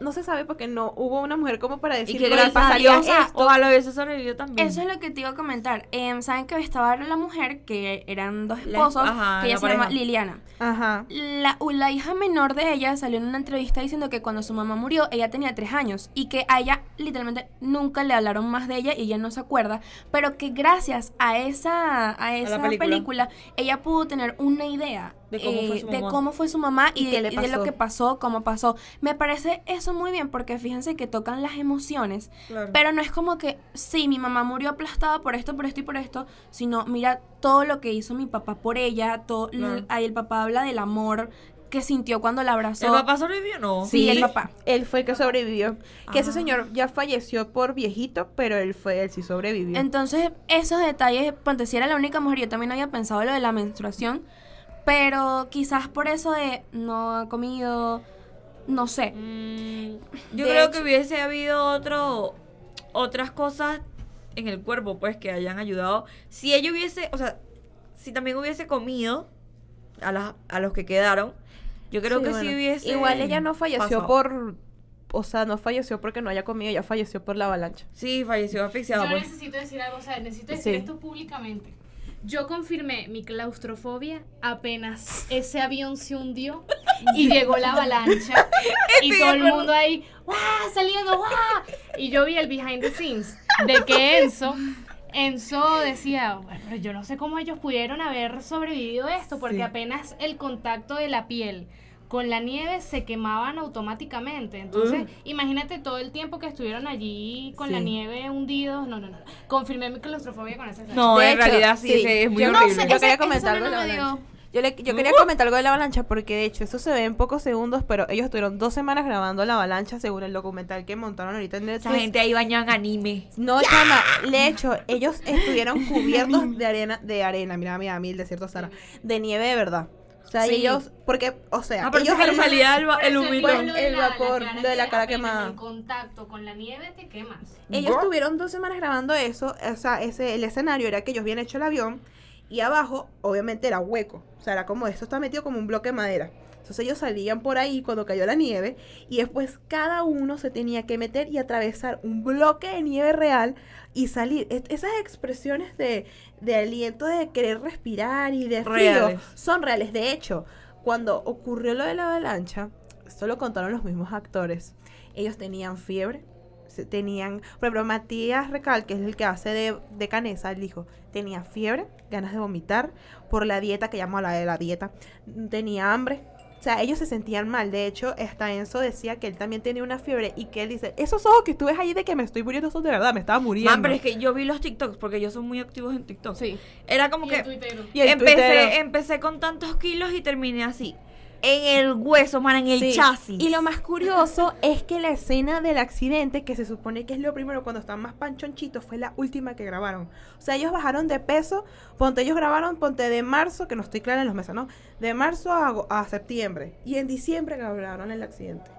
no se sabe porque no hubo una mujer como para decir que "Oye, gracias a pasaría sea, esto". ojalá hubiese sobrevivido también. Eso es lo que te iba a comentar. Em, Saben que estaba la mujer, que eran dos La- esposos, ajá, que ella la se llama. Liliana. Ajá. La, la hija menor de ella salió en una entrevista diciendo que cuando su mamá murió, ella tenía tres años y que a ella literalmente nunca le hablaron más de ella y ella no se acuerda, pero que gracias a esa, a esa película. película. ella pudo tener una idea De cómo fue eh, su de mamá. cómo fue su mamá y, ¿Y de, le y de lo que pasó, cómo pasó. Me parece eso muy bien porque fíjense que tocan las emociones Claro. pero no es como que, sí, mi mamá murió aplastada por esto, por esto y por esto, sino mira todo lo que hizo mi papá por ella, todo, Claro. ahí el papá habla del amor que sintió cuando la abrazó. ¿El papá sobrevivió no? Sí, el papá. Él fue el que sobrevivió. Que ese Ah. señor ya falleció por viejito, pero él fue, él sí sobrevivió. Entonces, esos detalles, ponte, si era la única mujer, yo también había pensado lo de la menstruación, pero quizás por eso de no ha comido, no sé. Mm, yo De creo hecho- que hubiese habido otro otras cosas en el cuerpo pues que hayan ayudado si ella hubiese o sea si también hubiese comido a, las a los que quedaron yo creo Sí, que bueno. sí hubiese Igual ella no falleció pasado. por. O sea, no falleció porque no haya comido, ella falleció por la avalancha. sí falleció asfixiada Yo pues. necesito decir algo, o sea, necesito decir Sí. esto públicamente. Yo confirmé mi claustrofobia apenas ese avión se hundió y llegó la avalancha *laughs* y todo el mundo ahí, ¡guau! saliendo, ¡guau! Y yo vi el behind the scenes de que Enzo, Enzo decía, bueno, pero yo no sé cómo ellos pudieron haber sobrevivido esto, porque Sí. apenas el contacto de la piel con la nieve se quemaban automáticamente. Entonces, Mm. imagínate todo el tiempo que estuvieron allí con la nieve hundidos. No, no, no. Confirmé mi claustrofobia con esa no De en hecho, realidad sí, sí. es muy Yo no horrible sé, Yo ese- quería ese comentar solo algo de no Yo, le, yo quería comentar algo de la avalancha porque de hecho eso se ve en pocos segundos, pero ellos estuvieron dos semanas grabando la avalancha según el documental que montaron ahorita en Netflix. Esa gente ahí bañada en anime. No, chama, de hecho, ellos estuvieron *laughs* cubiertos de arena, de arena, mira, mira, a mí el desierto Sahara, de nieve de verdad. O sea, Sí. ellos, porque, o sea, Ah, ellos arman- salía el, el digo lo de El la- la vapor, cara de la cara quemada. En contacto con la nieve te quemas. Ellos Bro. tuvieron dos semanas grabando eso, o sea, ese, el escenario era que ellos habían hecho el avión y abajo, obviamente, era hueco. O sea, era como esto está metido como un bloque de madera. Entonces ellos salían por ahí cuando cayó la nieve y después cada uno se tenía que meter y atravesar un bloque de nieve real y salir. Es- esas expresiones de, de aliento, de querer respirar y de frío Reales. son reales. De hecho, cuando ocurrió lo de la avalancha, esto lo contaron los mismos actores. Ellos tenían fiebre, tenían, por ejemplo, Matías Recal, que es el que hace de, de Canesa, él dijo, tenía fiebre, ganas de vomitar, por la dieta, que llamo la de la dieta, tenía hambre. O sea, ellos se sentían mal. De hecho, hasta Enzo decía que él también tenía una fiebre y que él dice, esos ojos que tú ves ahí de que me estoy muriendo son de verdad, me estaba muriendo. Man, pero es que yo vi los TikToks porque ellos son muy activos en TikTok. Sí. Era como Y que el tuitero. Y el empecé, tuitero. empecé con tantos kilos y terminé así. En el hueso, man, en el Sí. chasis. Y lo más curioso es que la escena del accidente, que se supone que es lo primero cuando están más panchonchitos, fue la última que grabaron. O sea, ellos bajaron de peso, ponte, ellos grabaron, ponte de marzo, que no estoy clara en los meses, ¿no? De marzo a, a septiembre. Y en diciembre grabaron el accidente.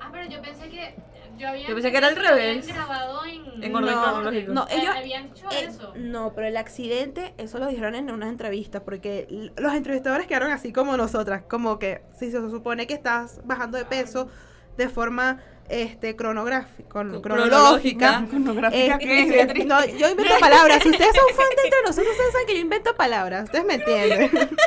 Ah, pero yo pensé que. Yo, había Yo pensé que era al revés. grabado en. En orden No, cronológico. no, Eh, ellos- Habían hecho Eh, eso. no, pero el accidente, eso lo dijeron en unas entrevistas, porque los entrevistadores quedaron así como nosotras, como que si se supone que estás bajando de peso de forma este cronográfica, Cronológica. no, yo invento palabras. Si ustedes son fan de *laughs* entre nosotros, ustedes saben que yo invento palabras. Ustedes me entienden. *laughs*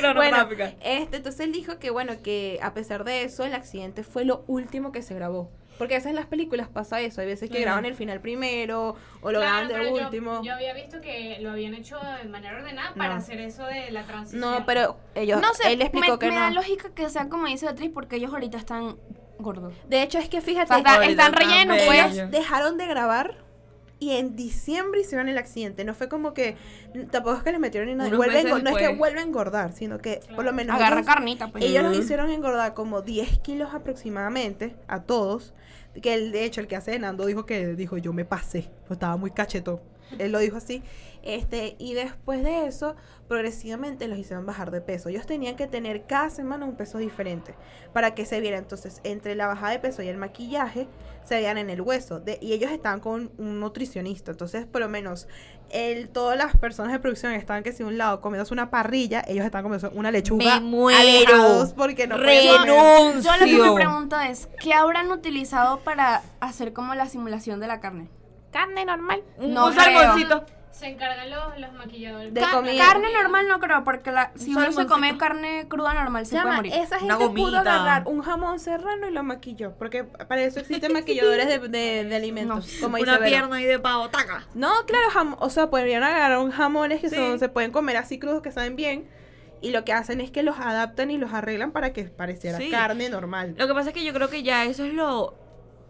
Bueno, Cronográfica. este, entonces él dijo que bueno, que a pesar de eso, el accidente fue lo último que se grabó. Porque a veces en las películas pasa eso, hay veces que Ujú. graban el final primero o lo Claro, graban de pero yo- último. Yo, había visto que lo habían hecho de manera ordenada para No. hacer eso de la transición. No, pero ellos, No sé, él explicó me, que me no. da lógica que sea como dice Beatriz porque ellos ahorita están gordos. De hecho, es que O fíjate, sea, están, rellenos, pues. ellos dejaron de grabar y en diciembre hicieron el accidente. No fue como que, tampoco es que les metieron ni nada. Unos vuelve a meses engor- no es que vuelve a engordar, sino que por lo menos Agarra ellos, carnita, pues. ellos los Ujú. hicieron engordar como 10 kilos aproximadamente a todos. Que el, de hecho el que hace Nando dijo que dijo yo me pasé, pues estaba muy cachetón. *laughs* Él lo dijo así. Este, y después de eso, progresivamente los hicieron bajar de peso. Ellos tenían que tener cada semana un peso diferente para que se viera. Entonces, entre la bajada de peso y el maquillaje, se veían en el hueso. De, y ellos estaban con un nutricionista. Entonces, por lo menos, el, todas las personas de producción estaban que si un lado comiéndose una parrilla, ellos estaban comiendo una lechuga. Me muero. alejados porque no. Renuncio. Yo lo que me pregunto es, ¿qué habrán utilizado para hacer como la simulación de la carne? Carne normal. Un, No un creo. salmoncito. Se encargan los, los maquilladores. De Ca- comida. Carne normal no creo, porque la, si Un uno se come carne cruda normal se puede Llama, morir. esa Una gente pudo agarrar un jamón serrano y lo maquilló. Porque para eso existen maquilladores de, de- de alimentos. No. como Una pierna ahí de pavo, taca. No, claro, jam- o sea, podrían agarrar un jamones que Sí. son, se pueden comer así crudos que saben bien. Y lo que hacen es que los adaptan y los arreglan para que pareciera Sí. carne normal. Lo que pasa es que yo creo que ya eso es lo,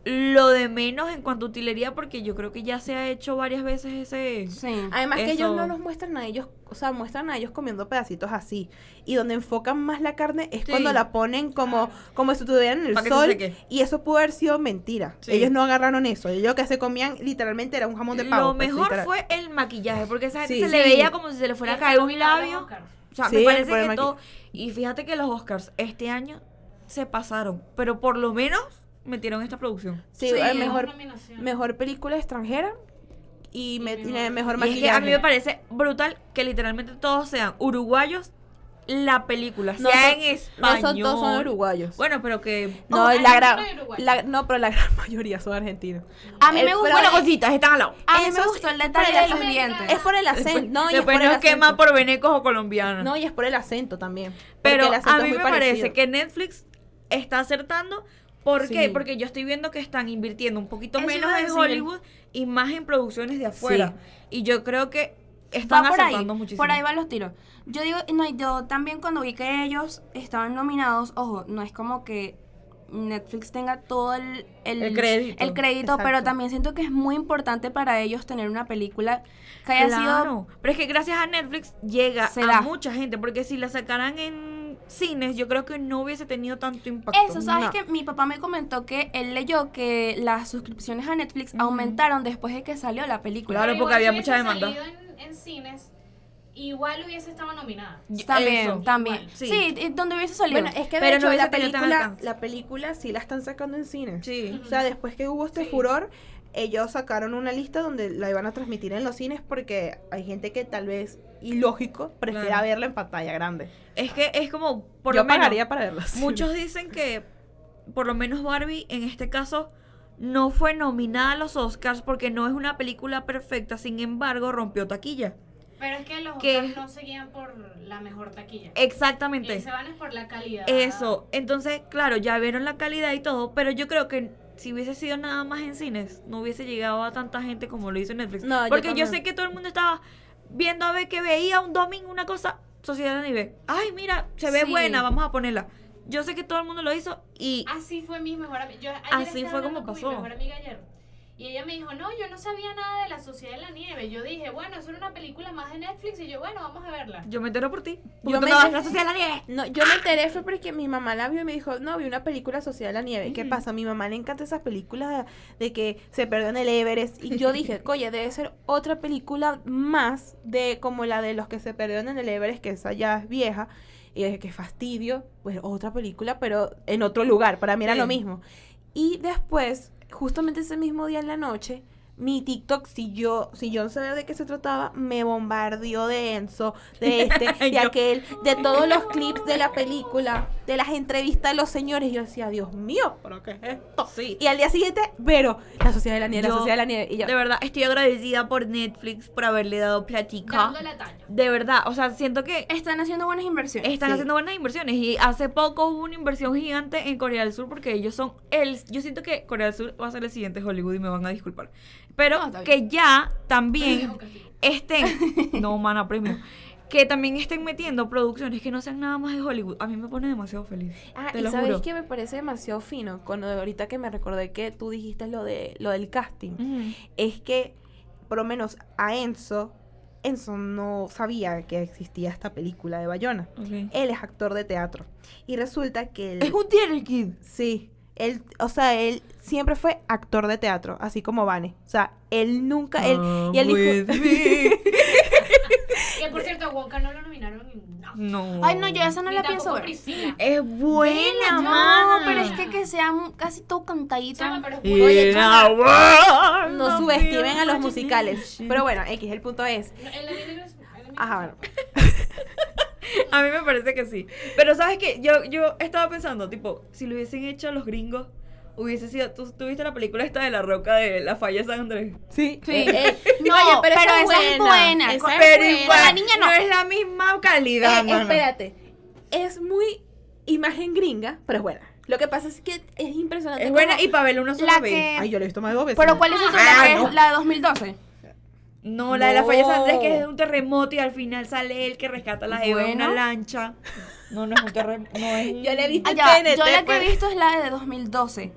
lo de menos en cuanto a utilería, porque yo creo que ya se ha hecho varias veces ese. Sí. Además que ellos Eso. no nos muestran a ellos, o sea, muestran a ellos comiendo pedacitos así. Y donde enfocan más la carne es Sí. cuando la ponen como, como si estuvieran en el Pa' que se sol. Y eso pudo haber sido mentira. Sí. Ellos no agarraron eso. Ellos lo que se comían literalmente era un jamón de pavo. Lo pues, mejor fue el maquillaje, porque esa gente Sí. se le veía como si se le fuera a caer un labio. O sea, Sí, me parece que todo. Y fíjate que los Oscars este año se pasaron, pero por lo menos metieron esta producción. Sí, Sí. el mejor, película extranjera y, Y me, mejor- tiene mejor Y es que maquillaje. a mí me parece brutal que literalmente todos sean uruguayos la película, No sea son- en no español. son todos son uruguayos. Bueno, pero que. no, hay la gran, la- no, pero la gran *laughs* mayoría son argentinos. A mí El- me gusta, pero- Bueno, cositas, están al lado. a mí me gustó el detalle de los dientes. Es por el acento. No, y es por el acento. por venecos o colombianos. No, y es por el acento también. Pero el acento a es mí muy me parecido. parece que Netflix está acertando. ¿Por Sí. qué? Porque yo estoy viendo que están invirtiendo un poquito Eso menos en. Hollywood y más en producciones de afuera. Y yo creo que están por ahí, acertando muchísimo. por ahí van los tiros. Yo digo, no, yo también cuando vi que ellos estaban nominados, ojo, no es como que Netflix tenga todo el, el, El crédito. el crédito, pero también siento que es muy importante para ellos tener una película que haya sido pero es que gracias a Netflix llega a da. mucha gente, porque si la sacaran en cines, yo creo que no hubiese tenido tanto impacto. Eso, ¿sabes No. que Mi papá me comentó que él leyó que las suscripciones a Netflix aumentaron después de que salió la película. Claro, porque había mucha demanda. salido En, en cines, igual hubiese estado nominada. También, eso. también. igual, sí, sí. donde hubiese salido. Bueno, es que de Pero no hecho hubiese la película, la película sí la están sacando en cine. Sí. O sea, después que hubo este Sí. furor, ellos sacaron una lista donde la iban a transmitir en los cines porque hay gente que tal vez, ilógico, prefiera Claro. verla en pantalla grande. Es que es como, por Yo lo menos, pagaría para verla. muchos dicen que, por lo menos Barbie, en este caso, no fue nominada a los Oscars porque no es una película perfecta, sin embargo, rompió taquilla. Pero es que los. Oscars no seguían por la mejor taquilla. Exactamente. Eh, se van es por la calidad. Eso, entonces, claro, ya vieron la calidad y todo, pero yo creo que si hubiese sido nada más en cines, no hubiese llegado a tanta gente como lo hizo Netflix. No, Porque yo, sé que todo el mundo estaba viendo a ver que veía un domingo una cosa, Sociedad de Nivel. Ay, mira, se ve Sí. buena, vamos a ponerla. Yo sé que todo el mundo lo hizo y Así fue mi mejor amiga. Yo ayer Así fue como pasó. Mi mejor amiga ayer. Y ella me dijo, no, yo no sabía nada de la Sociedad de la Nieve. Yo dije, bueno, eso era una película más de Netflix. Y yo, bueno, vamos a verla. yo me entero por ti. Porque Yo tú me enteré- en la Sociedad de la Nieve. No, yo me enteré fue porque mi mamá la vio y me dijo, no, vi una película Sociedad de la Nieve. ¿Qué pasa? A mi mamá le encanta esas películas de, de que se perdió en el Everest. Y yo dije, *laughs* oye, debe ser otra película más de como la de los que se perdieron en el Everest, que esa ya es vieja. Y dije, qué fastidio. Pues otra película, pero en otro lugar. Para mí era Sí. lo mismo. Y después, justamente ese mismo día en la noche, mi TikTok, si yo, si yo no sabía de qué se trataba, me bombardeó de Enzo, de este, *laughs* de aquel, de todos los clips de la película, de las entrevistas de los señores. Yo decía, Dios mío, ¿pero qué es esto? Sí. Y al día siguiente, pero la Sociedad de la Nieve, la Sociedad de la Nieve. Y yo, De verdad, estoy agradecida por Netflix por haberle dado platica. De verdad, o sea, siento que Están haciendo buenas inversiones. están Sí. haciendo buenas inversiones y hace poco hubo una inversión gigante en Corea del Sur porque ellos son el yo siento que Corea del Sur va a ser el siguiente Hollywood y me van a disculpar pero No, está que ya también estén *laughs* no mana premio que también estén metiendo producciones que no sean nada más de Hollywood a mí me pone demasiado feliz Ah, te y lo sabes juro. que me parece demasiado fino, cuando ahorita que me recordé que tú dijiste lo de lo del casting, es que por lo menos a Enzo, Enzo no sabía que existía esta película de Bayona. Él es actor de teatro. Y resulta que él es un Theater Kid Sí, él, o sea, él siempre fue actor de teatro, así como Vane. O sea, él nunca, él, y él dijo, *laughs* Que por cierto, a Wonka no lo nominaron. No. no Ay, no, yo esa no Ni la pienso ver. Priscila. es buena No, mana. pero es que que sea mu- casi todo cantadito. Chama, pero es. Oye, no subestimen a los musicales. Pero bueno, X, el punto es, No, el el enemigo ajá, bueno, *laughs* *laughs* A mí me parece que sí. Pero sabes que yo, yo estaba pensando, tipo, si lo hubiesen hecho los gringos, hubiese sido. ¿Tú, tú viste la película esta de la roca de la falla de San Andrés? sí, Sí. eh, eh, *laughs* No, oye, pero, pero esa, esa es buena. esa es Pero buena. igual, La niña no. es la misma calidad, Eh, mano. espérate, es muy imagen gringa, pero es buena. Lo que pasa es que es impresionante. Es buena y para verla una sola La vez. que- Ay, yo la he visto más de dos veces. Pero ¿cuál es otra? Ah, no. es la de 2012. No, la de la falla de San Andrés que es de un terremoto y al final sale él que rescata a la jeva en una Bueno. lancha. *laughs* No, no es un terremoto. No es *laughs* un- Yo la he visto Ah, en ya, TNT, yo la que he pues. visto es la de 2012.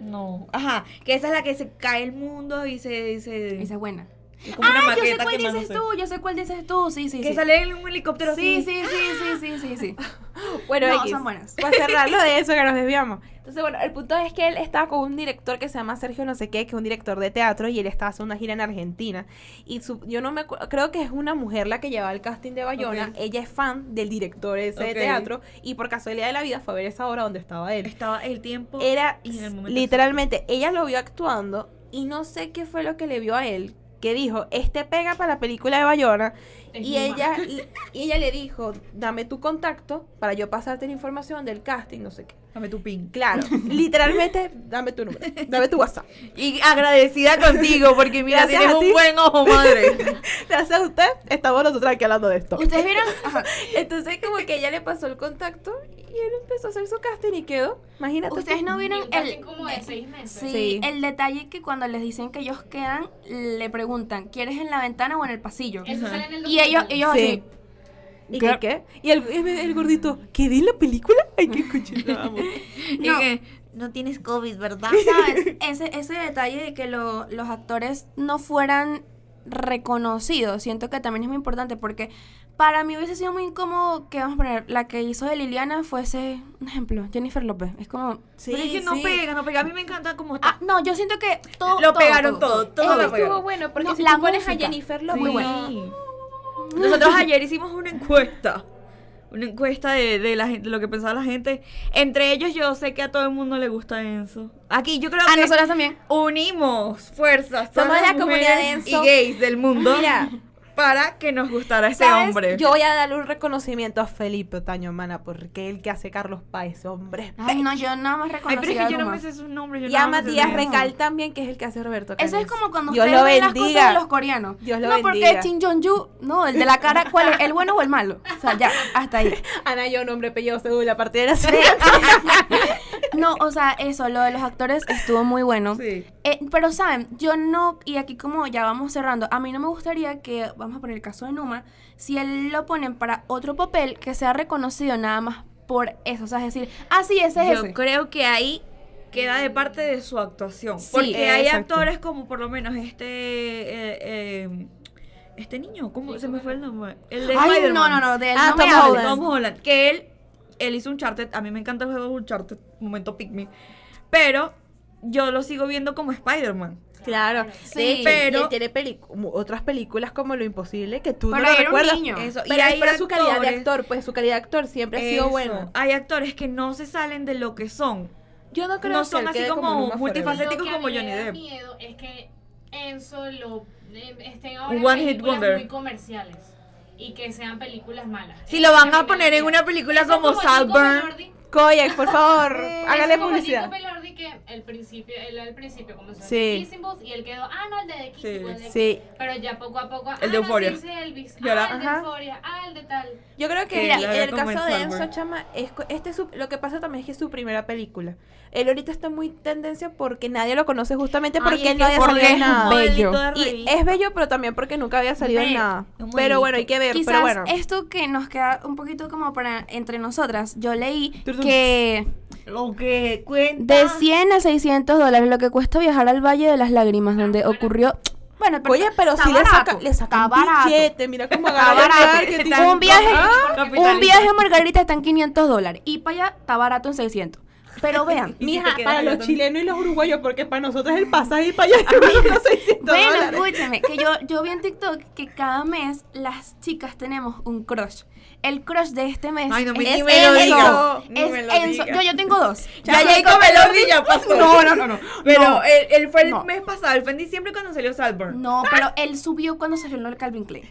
No. Ajá, que esa es la que se cae el mundo y se. se Esa es buena. Es como una Ah, yo sé cuál quemándose. dices tú, yo sé cuál dices tú. Sí, sí, Que sí. sale en un helicóptero Sí, así. sí, sí, sí, sí, sí, sí. *laughs* Bueno, No, X, son buenas. Para cerrarlo de eso que nos desviamos. *laughs* Entonces, bueno, el punto es que él estaba con un director que se llama Sergio no sé qué, que es un director de teatro, y él estaba haciendo una gira en Argentina. Y su, yo no me creo que es una mujer la que llevaba el casting de Bayona. Ok. Ella es fan del director ese Ok. de teatro, y por casualidad de la vida fue a ver esa hora donde estaba él. Estaba el tiempo. Era y en el momento literalmente, ella lo vio actuando, y no sé qué fue lo que le vio a él, que dijo, este pega para la película de Bayona. Es Y ella, mala. y, y ella le dijo, dame tu contacto para yo pasarte la información del casting, no sé qué. Dame tu pin. Claro, *laughs* literalmente, dame tu número, dame tu WhatsApp. Y agradecida contigo porque mira, Gracias tienes un buen ojo, madre. *laughs* Gracias a usted, estamos nosotros aquí hablando de esto. ¿Ustedes vieron? *laughs* Ajá. Entonces, como que ella le pasó el contacto y él empezó a hacer su casting y quedó. Imagínate. ¿Ustedes no vieron el, como de seis meses. Sí, Sí. el detalle que cuando les dicen que ellos quedan, le preguntan, ¿quieres en la ventana o en el pasillo? Eso sale en el Y ellos, ellos Sí. así. ¿Y ¿Qué? Y el, el, el gordito, ¿qué en la película? Ay, qué cuchillo. *laughs* No. Y que, no tienes COVID, ¿verdad? ¿Sabes? *laughs* Ese, ese detalle de que lo- los actores no fueran reconocidos, siento que también es muy importante porque para mí hubiese sido muy incómodo que, vamos a poner, la que hizo de Liliana fuese, un ejemplo, Jennifer López. Es como... Sí, Pero es que no sí. pega, no pega. A mí me encanta como está. Ah, no, yo siento que todo... Lo pegaron todo, todo Eso lo estuvo bueno, porque No, si la tú pones a. Jennifer López, Muy no. Nosotros *laughs* ayer hicimos una encuesta. Una encuesta de, de la gente, de lo que pensaba la gente. Entre ellos, yo sé que a todo el mundo le gusta Enzo. Aquí yo creo A que nosotras también. unimos fuerzas. todas Somos las la comunidad de Enzo. Y gays del mundo. Mira. *laughs* Para que nos gustara ese ¿Sabes? hombre. Yo voy a darle un reconocimiento a Felipe Otaño, mana, porque el que hace Carlos Páez, hombre. Ay, no, yo nada más Ay, reconocí pero es a que yo no me sé su nombre. yo Y nada a Matías. Recal también, que es el que hace Roberto Eso es como cuando Dios ustedes lo ven las cosas bendiga. de los coreanos. Dios lo no, porque bendiga. Kim Jong-un, no, el de la cara, ¿cuál es? ¿El bueno o el malo? O sea, ya, hasta ahí. *laughs* Ana, yo, nombre, apellido, según a partir de la *laughs* No, o sea, eso, lo de los actores estuvo muy bueno. Sí. Eh, pero saben, yo no, y aquí como ya vamos cerrando, a mí no me gustaría que, vamos a poner el caso de Numa, si él lo ponen para otro papel, que sea reconocido nada más por eso. O sea, es decir, ah, sí, ese es Yo ese. creo que ahí queda de parte de su actuación. Sí, porque hay exacto. actores como por lo menos este. eh, eh, este niño, ¿cómo se me fue el nombre? El de Ay, no, no, no, de Ah, no Tom. Holland. Tom Holland. Que él, él hizo Uncharted. A mí me encanta el juego de Uncharted. Momento pick me. Pero yo lo sigo viendo como Spider-Man. Claro, Sí, de hecho, pero- y él tiene otras películas como Lo Imposible que tú no lo recuerdas. niño. Eso. Pero, y hay pero su calidad de actores- actor, pues su calidad de actor siempre ha sido Eso. buena. Hay actores que no se salen de lo que son. Yo no creo No que son así como multifacéticos. Forever. Estético Lo que a como Johnny Depp. miedo es que Enzo lo eh, estén ahora en one hit muy comerciales y que sean películas malas. Si Eso lo van a poner en una película Eso como Saltburn. Belordi, Koyak, por favor, eso hágale como publicidad. Nico Belordi que el principio, él al principio comenzó Sí. a Kissing y él quedó, ah, no, el de Kissing Sí. Booth, el de Sí, Pero ya poco a poco, El de ah, no, Euphoria. sí, sí, Elvis, ah, el de. Euphoria, ah, el de tal. yo creo que mira, el como caso de Enzo. Chama, es, este es su- lo que pasa también es que es su primera película. Él ahorita está muy tendencia porque nadie lo conoce justamente porque Ay, él no había porque salido en es nada. bello. de Y es bello, pero también porque nunca había salido en nada. Pero bueno, hay que ver, Quizás pero bueno. esto que nos queda un poquito como para entre nosotras, yo leí que Lo que cuenta. de 100 a 600 dólares lo que cuesta viajar al Valle de las Lágrimas, donde ocurrió... Bueno, pero Oye, pero si le barato, saca, le saca está un barato. billete, mira cómo Está agarra. Un viaje, un viaje a Margarita está en 500 dólares y para allá está barato en 600. Pero *laughs* vean, si Mija, quedas para los chilenos y los uruguayos, porque para nosotros el pasaje y para allá es los 600 bueno, dólares. escúchame, que yo, yo vi en TikTok que cada mes las chicas tenemos un crush. El crush de este mes Ay, no me- es ni me lo Enzo. digas, ni Es me lo Enzo. digas. Yo, yo tengo dos. Ya Jacob Elordi ya pasó. No, no, no, no. Pero No. él, él fue el No. mes pasado, él fue en diciembre cuando salió Saltburn. No, pero él subió cuando salió el Calvin Klein.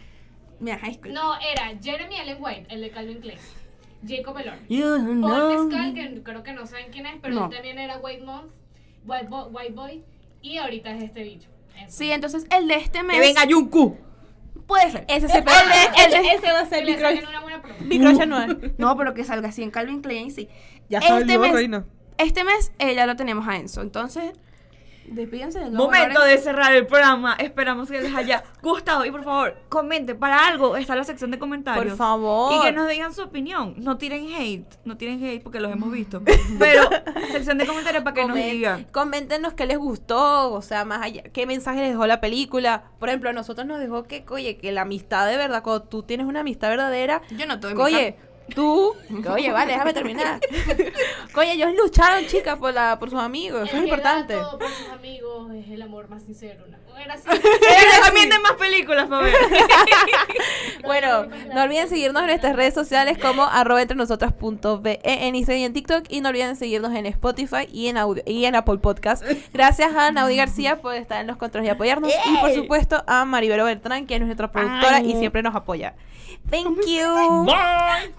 Mira, high school. No, era Jeremy Allen White, el de Calvin Klein. Jacob Elordi. You Paul Mescal, que creo que no saben quién es, pero No. él también era White Month, White, Bo- White Boy, y ahorita es este bicho. Enzo. Sí, entonces el de este mes Que venga Jungkook. Puede ser. Ese, se El el ese va a ser mi crush, mi crush anual. *laughs* No, pero que salga así en Calvin Klein, sí. Ya Este salió, mes- reina. Este mes eh, ya lo tenemos a Enzo. Entonces, despídense. Momento de cerrar el programa. Esperamos que les haya *laughs* gustado. Y por favor, comenten. Para algo está la sección de comentarios. Por favor. Y que nos digan su opinión. No tiren hate. No tiren hate porque los hemos visto. *laughs* Pero sección de comentarios para que nos digan. Coméntenos qué les gustó, o sea, más allá, qué mensaje les dejó la película. Por ejemplo, a nosotros nos dejó que, oye, que la amistad de verdad, cuando tú tienes una amistad verdadera, Yo no estoy oye, tú, que, oye, vale, déjame terminar. *laughs* oye, ellos lucharon, chicas, por la, por sus amigos, eso es importante. todo por sus amigos es el amor más sincero. ¿no? Era así. Que recomienden más películas para ver. *laughs* Bueno, no olviden seguirnos en nuestras redes sociales como *laughs* arroba entre nosotras punto be en Instagram y en TikTok y no olviden seguirnos en Spotify y en audio, y en Apple Podcast. Gracias a Naudi *laughs* García por estar en los controles y apoyarnos y por supuesto a Maribel Bertrán que es nuestra productora y siempre nos apoya. Thank you. Bye.